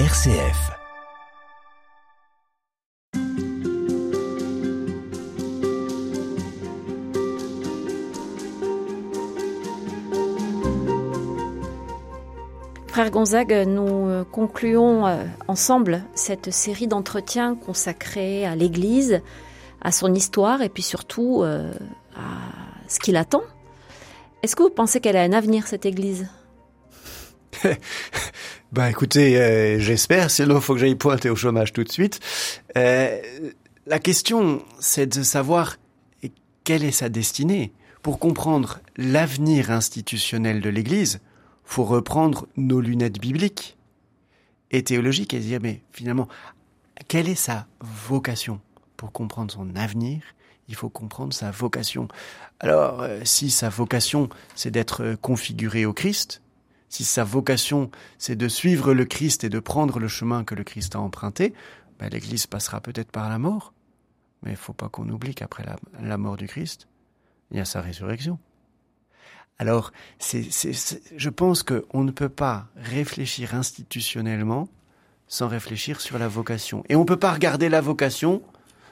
RCF. Frère Gonzague, nous euh, concluons euh, ensemble cette série d'entretiens consacrés à l'Église, à son histoire et puis surtout euh, à ce qui l'attend. Est-ce que vous pensez qu'elle a un avenir, cette Église? Bah écoutez, j'espère, sinon faut que j'aille pointer au chômage tout de suite. la question, c'est de savoir quelle est sa destinée. Pour comprendre l'avenir institutionnel de l'Église, faut reprendre nos lunettes bibliques et théologiques et dire, mais finalement, quelle est sa vocation? Pour comprendre son avenir, il faut comprendre sa vocation. Alors, euh, si sa vocation, c'est d'être configuré au Christ, si sa vocation, c'est de suivre le Christ et de prendre le chemin que le Christ a emprunté, ben, l'Église passera peut-être par la mort. Mais il ne faut pas qu'on oublie qu'après la mort du Christ, il y a sa résurrection. Alors, c'est, je pense qu'on ne peut pas réfléchir institutionnellement sans réfléchir sur la vocation. Et on ne peut pas regarder la vocation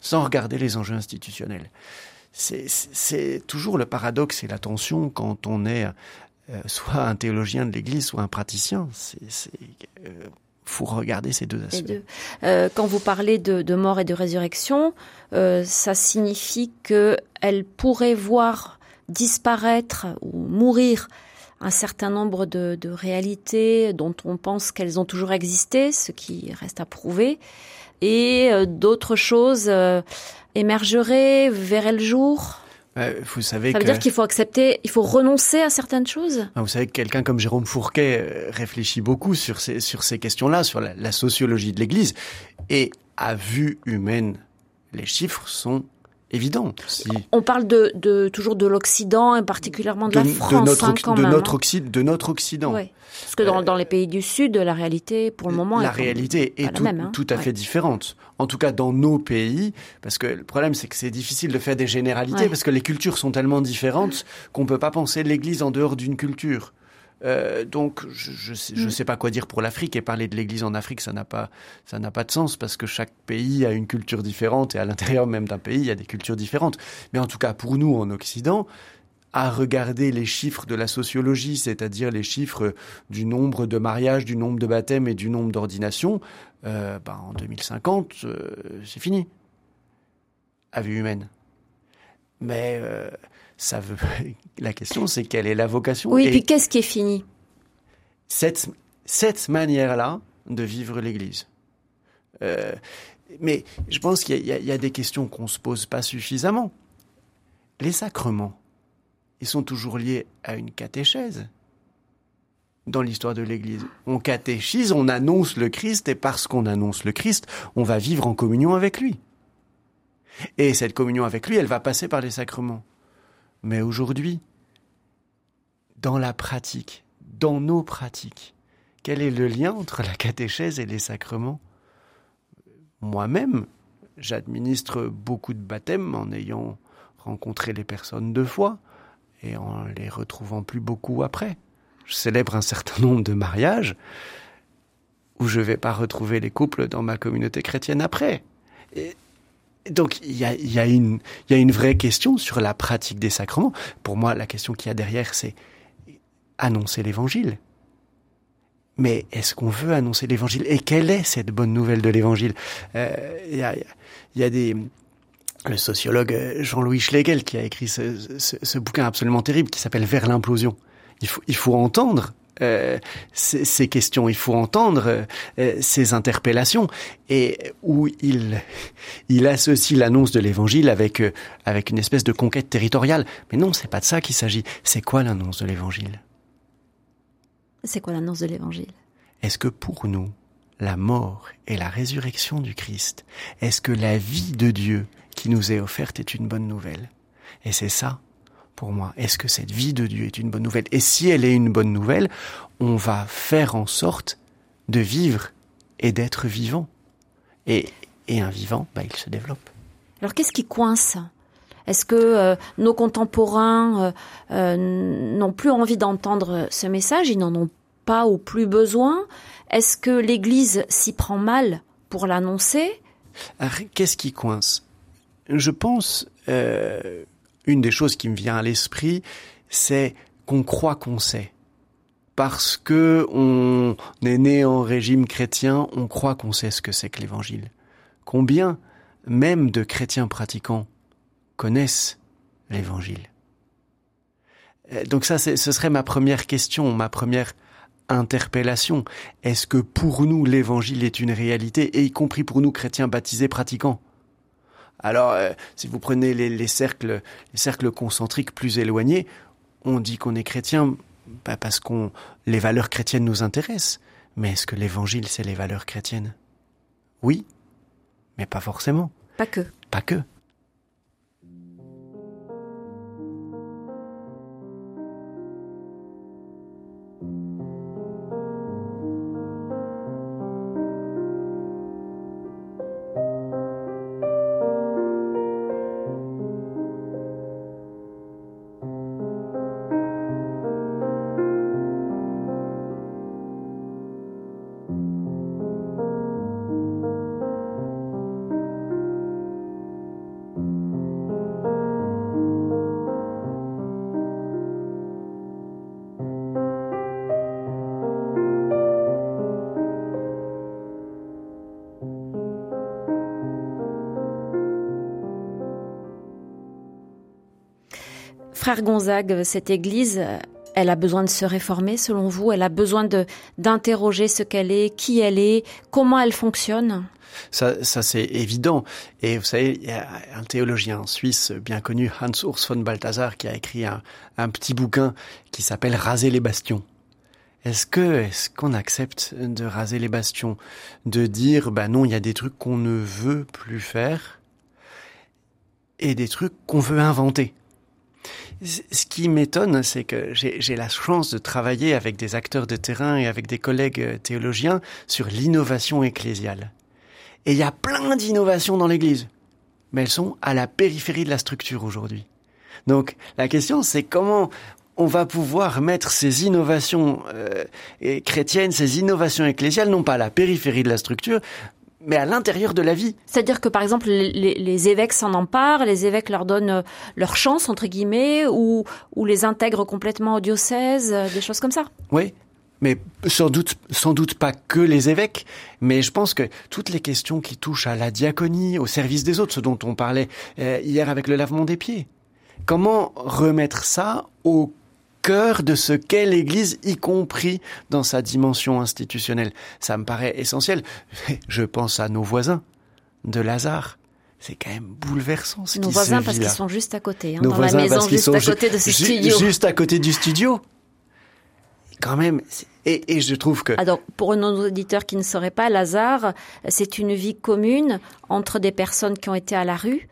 sans regarder les enjeux institutionnels. C'est, toujours le paradoxe et la tension quand on est euh, soit un théologien de l'Église, soit un praticien. C'est, euh, faut regarder ces deux aspects. Euh, quand vous parlez de, de, mort et de résurrection, ça signifie qu'elle pourrait voir disparaître ou mourir un certain nombre de, réalités dont on pense qu'elles ont toujours existé, ce qui reste à prouver, et euh, d'autres choses euh, émergeraient, verraient le jour. Vous savez Ça veut dire qu'il faut accepter, il faut renoncer à certaines choses? Vous savez que quelqu'un comme Jérôme Fourquet euh, réfléchit beaucoup sur ces, sur ces questions-là, sur la, la sociologie de l'Église, et à vue humaine, les chiffres sont évident. On parle de, toujours de l'Occident et particulièrement de, la France, de notre, hein, de notre, Occident, de notre Occident. Parce que dans, les pays du Sud, la réalité, pour le moment, la réalité est tout, hein. tout, à fait différente. En tout cas, dans nos pays, parce que le problème, c'est que c'est difficile de faire des généralités parce que les cultures sont tellement différentes qu'on peut pas penser l'Église en dehors d'une culture. Euh, donc, je ne mm. sais, pas quoi dire pour l'Afrique et parler de l'Église en Afrique, ça n'a pas ça n'a pas de sens parce que chaque pays a une culture différente et à l'intérieur même d'un pays, il y a des cultures différentes. Mais en tout cas, pour nous en Occident, à regarder les chiffres de la sociologie, c'est-à-dire les chiffres du nombre de mariages, du nombre de baptêmes et du nombre d'ordinations, euh, ben, en 2050, euh, c'est fini. À vue humaine. Mais euh, ça veut. La question, c'est quelle est la vocation Oui, et puis qu'est-ce qui est fini? Cette, cette manière-là de vivre l'Église. Euh, mais je pense qu'il y, y, a des questions qu'on se pose pas suffisamment. Les sacrements, ils sont toujours liés à une catéchèse. Dans l'histoire de l'Église, on catéchise, on annonce le Christ, et parce qu'on annonce le Christ, on va vivre en communion avec lui. Et cette communion avec lui, elle va passer par les sacrements. Mais aujourd'hui, dans la pratique, dans nos pratiques, quel est le lien entre la catéchèse et les sacrements? Moi-même, j'administre beaucoup de baptêmes en ayant rencontré les personnes deux fois et en les retrouvant plus beaucoup après. Je célèbre un certain nombre de mariages où je ne vais pas retrouver les couples dans ma communauté chrétienne après. Donc il y a, une, vraie question sur la pratique des sacrements. Pour moi, la question qu'il y a derrière, c'est annoncer l'évangile. Mais est-ce qu'on veut annoncer l'évangile? Et quelle est cette bonne nouvelle de l'évangile? Euh, Il y, a, y, a, des le sociologue Jean-Louis Schlegel qui a écrit ce, bouquin absolument terrible qui s'appelle Vers l'implosion. Il faut entendre euh, ces, questions, il faut entendre euh, ces interpellations et où il il associe l'annonce de l'évangile avec euh, avec une espèce de conquête territoriale. Mais non, c'est pas de ça qu'il s'agit. C'est quoi l'annonce de l'évangile? C'est quoi l'annonce de l'évangile? Est-ce que pour nous la mort et la résurrection du Christ, est-ce que la vie de Dieu qui nous est offerte est une bonne nouvelle? Et c'est ça pour moi. Est-ce que cette vie de Dieu est une bonne nouvelle? Et si elle est une bonne nouvelle, on va faire en sorte de vivre et d'être vivant. Et, et un vivant, bah, il se développe. Alors qu'est-ce qui coince? Est-ce que euh, nos contemporains euh, euh, n'ont plus envie d'entendre ce message? Ils n'en ont pas ou plus besoin? Est-ce que l'Église s'y prend mal pour l'annoncer? Qu'est-ce qui coince? Je pense, une des choses qui me vient à l'esprit, c'est qu'on croit qu'on sait. Parce que on est né en régime chrétien, on croit qu'on sait ce que c'est que l'évangile. Combien, même de chrétiens pratiquants, connaissent l'évangile? Euh, donc ça, ce serait ma première question, ma première interpellation. Est-ce que pour nous l'évangile est une réalité, et y compris pour nous chrétiens baptisés pratiquants? Alors, euh, si vous prenez les, cercles, les cercles concentriques plus éloignés, on dit qu'on est chrétien parce qu'on les valeurs chrétiennes nous intéressent. Mais est-ce que l'évangile c'est les valeurs chrétiennes? Oui, mais pas forcément. Pas que. Pas que. Frère Gonzague, cette Église, elle a besoin de se réformer selon vous? Elle a besoin d'interroger ce qu'elle est, qui elle est, comment elle fonctionne? Ça, ça c'est évident. Et vous savez, il y a un théologien suisse bien connu, Hans Urs von Balthasar, qui a écrit un, petit bouquin qui s'appelle Raser les bastions. Est-ce que est-ce qu'on accepte de raser les bastions, de dire bah non, il y a des trucs qu'on ne veut plus faire et des trucs qu'on veut inventer? Ce qui m'étonne, c'est que j'ai la chance de travailler avec des acteurs de terrain et avec des collègues euh, théologiens sur l'innovation ecclésiale. Et il y a plein d'innovations dans l'Église, mais elles sont à la périphérie de la structure aujourd'hui. Donc la question, c'est comment on va pouvoir mettre ces innovations euh, chrétiennes, ces innovations ecclésiales, non pas à la périphérie de la structure, mais à l'intérieur de la vie. C'est-à-dire que par exemple les, évêques s'en emparent, les évêques leur donnent euh, leur chance entre guillemets, ou, ou les intègrent complètement au diocèse, euh, des choses comme ça. Oui, mais sans doute, sans doute pas que les évêques, mais je pense que toutes les questions qui touchent à la diaconie, au service des autres, ce dont on parlait euh, hier avec le lavement des pieds, comment remettre ça au cœur de ce qu'est l'Église, y compris dans sa dimension institutionnelle. Ça me paraît essentiel. Je pense à nos voisins de Lazare. C'est quand même bouleversant ce Nos voisins parce qu'ils sont juste à côté, hein, dans la maison juste à côté de ce studio. Juste à côté du studio. Quand même, et, et, je trouve que... Alors, pour nos auditeurs qui ne sauraient pas, Lazare, c'est une vie commune entre des personnes qui ont été à la rue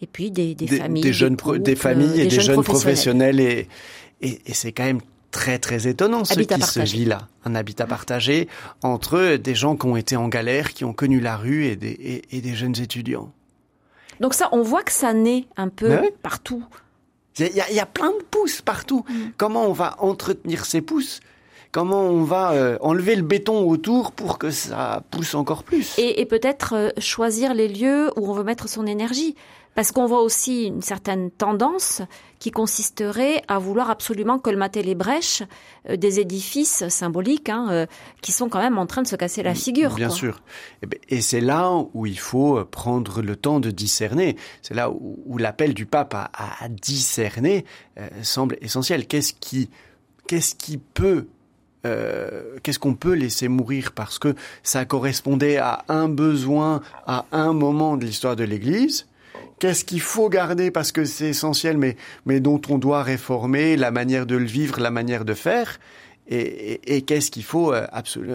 et puis des, des, familles, des, jeunes, des familles et des jeunes professionnels et, et, et c'est quand même très très étonnant ce qui se vit là. Un habitat partagé entre des gens qui ont été en galère, qui ont connu la rue et des, et, des jeunes étudiants. Donc ça, on voit que ça naît un peu partout. Il y, a, y, a, plein de pousses partout. Mm. Comment on va entretenir ces pousses Comment on va euh, enlever le béton autour pour que ça pousse encore plus Et, et peut-être euh, choisir les lieux où on veut mettre son énergie. Parce qu'on voit aussi une certaine tendance qui consisterait à vouloir absolument colmater les brèches euh, des édifices symboliques hein, qui sont quand même en train de se casser la figure. Bien sûr. Eh ben, et c'est là où il faut prendre le temps de discerner. C'est là où, l'appel du pape à, discerner semble essentiel. Qu'est-ce qui, qu'est-ce qui peut qu'est-ce qu'on peut laisser mourir parce que ça correspondait à un besoin à un moment de l'histoire de l'Église qu'est-ce qu'il faut garder parce que c'est essentiel, mais, mais dont on doit réformer la manière de le vivre, la manière de faire, et, qu'est-ce qu'il faut, euh,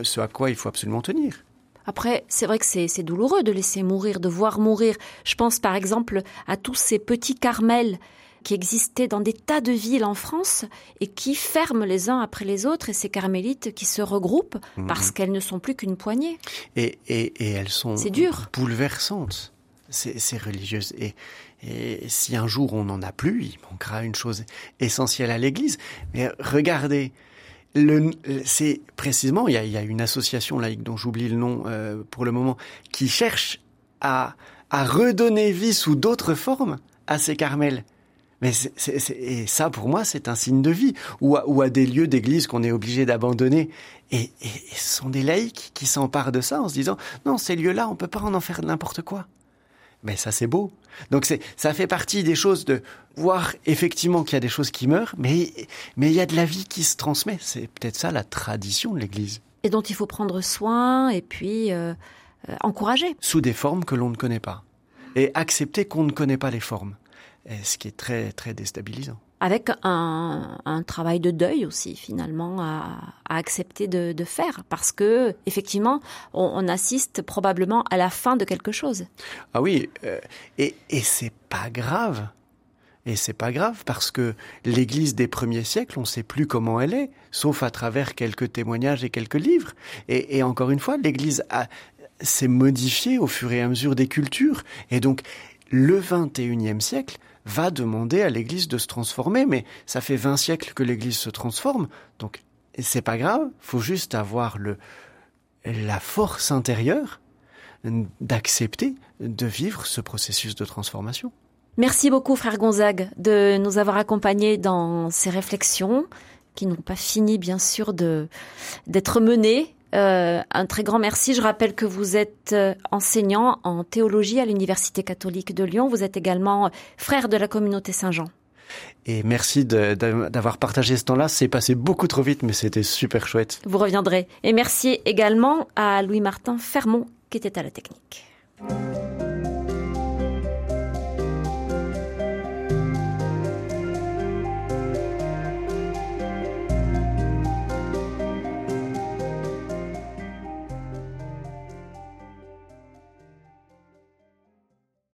ce à quoi il faut absolument tenir. Après, c'est vrai que c'est douloureux de laisser mourir, de voir mourir. Je pense par exemple à tous ces petits carmels qui existaient dans des tas de villes en France et qui ferment les uns après les autres et ces carmélites qui se regroupent mhm. parce qu'elles ne sont plus qu'une poignée. Et, et, et elles sont dur. bouleversantes ces, religieuses. Et, et si un jour on n'en a plus, il manquera une chose essentielle à l'Église. Mais regardez, c'est précisément, il y, a, il y, a, une association laïque dont j'oublie le nom euh, pour le moment, qui cherche à, à redonner vie sous d'autres formes à ces carmels. Mais et ça, pour moi, c'est un signe de vie. Ou à, ou à des lieux d'église qu'on est obligé d'abandonner. Et, et, et, ce sont des laïcs qui s'emparent de ça en se disant, non, ces lieux-là, on peut pas en en faire n'importe quoi. Mais ça, c'est beau. Donc c'est, ça fait partie des choses de voir effectivement qu'il y a des choses qui meurent, mais, mais il y a de la vie qui se transmet. C'est peut-être ça la tradition de l'Église. Et dont il faut prendre soin et puis euh, euh, encourager. Sous des formes que l'on ne connaît pas. Et accepter qu'on ne connaît pas les formes. Et ce qui est très, très déstabilisant avec un, un, travail de deuil aussi finalement à, à accepter de, de, faire parce que effectivement on, on, assiste probablement à la fin de quelque chose. Ah oui, euh, et, et c'est pas grave. Et c'est pas grave parce que l'Église des premiers siècles, on ne sait plus comment elle est, sauf à travers quelques témoignages et quelques livres. Et, et encore une fois, l'Église s'est modifiée au fur et à mesure des cultures. Et donc, le 21e siècle, va demander à l'Église de se transformer, mais ça fait 20 siècles que l'Église se transforme, donc c'est pas grave, faut juste avoir le, la force intérieure d'accepter de vivre ce processus de transformation. Merci beaucoup, frère Gonzague, de nous avoir accompagnés dans ces réflexions qui n'ont pas fini, bien sûr, de d'être menées euh, un très grand merci. Je rappelle que vous êtes euh, enseignant en théologie à l'Université catholique de Lyon. Vous êtes également euh, frère de la communauté Saint-Jean. Et merci d'avoir partagé ce temps-là. C'est passé beaucoup trop vite, mais c'était super chouette. Vous reviendrez. Et merci également à Louis-Martin Fermont qui était à la technique.